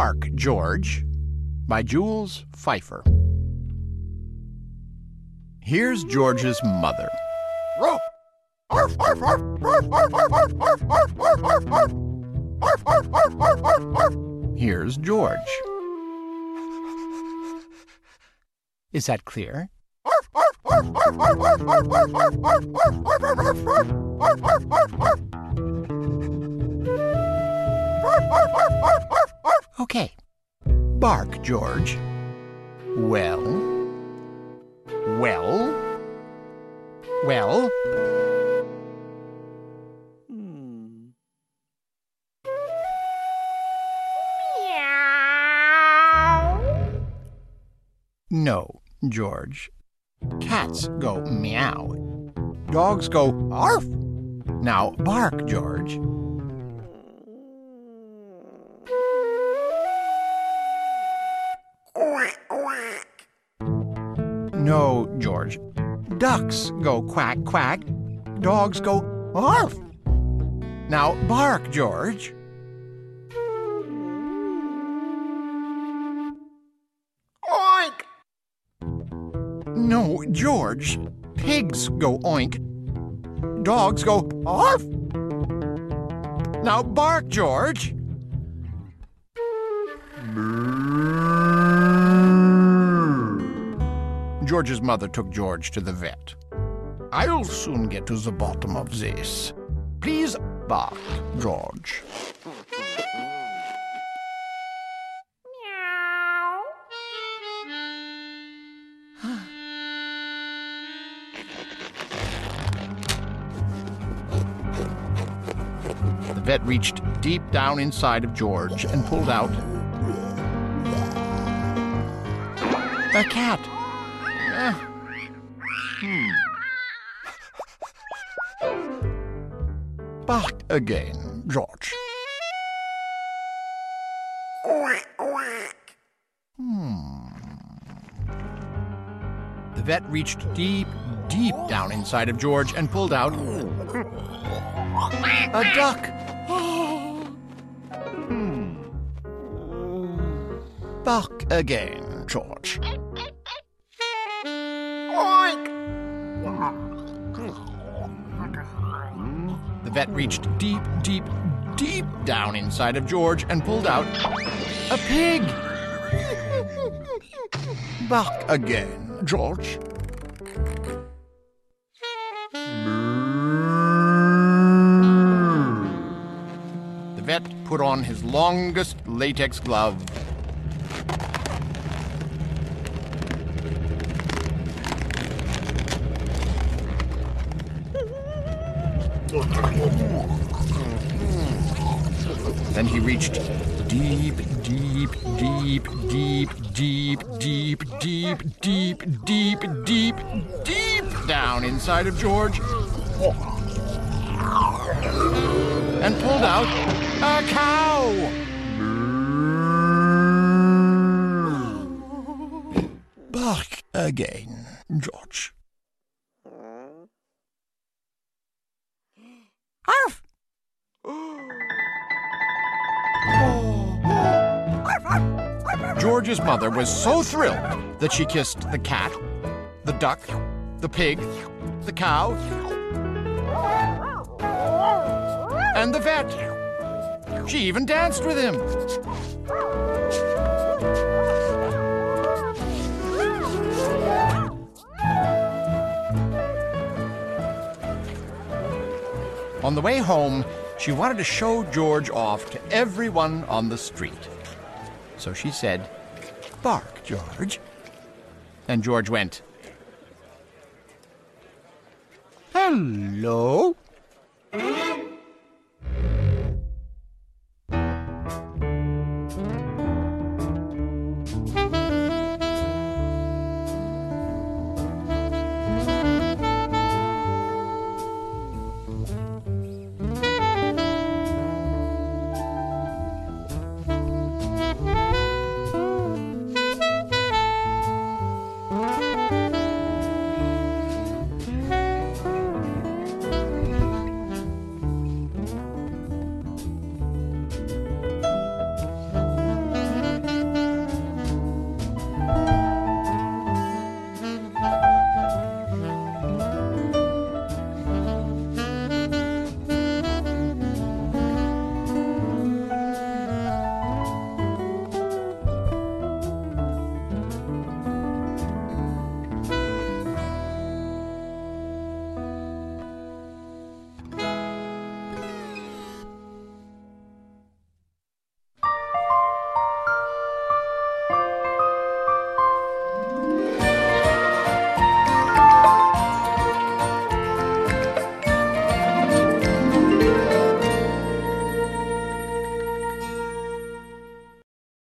Bark, George by Jules Feiffer. Here's George's mother. Here's George. Is that clear? Okay. Bark, George. Well? Well? Well? Hmm. No, George. Cats go meow. Dogs go arf. Now bark, George. No, George. Ducks go quack quack. Dogs go arf. Now bark, George. Oink! No, George. Pigs go oink. Dogs go arf. Now bark, George. George's mother took George to the vet. I'll soon get to the bottom of this. Please bark, George. Meow. The vet reached deep down inside of George and pulled out a cat. Hmm. Bark again, George. Oink! The vet reached deep, deep down inside of George and pulled out a duck. Hmm. Bark again, George. The vet reached deep, deep, deep down inside of George and pulled out a pig. Bark again, George. The vet put on his longest latex glove. Then he reached deep, deep, deep, deep, deep, deep, deep, deep, deep, deep, deep down inside of George and pulled out a cow. Bark again, George. Arf! George's mother was so thrilled that she kissed the cat, the duck, the pig, the cow, and the vet. She even danced with him. On the way home, she wanted to show George off to everyone on the street. So she said, Bark, George. And George went, Hello.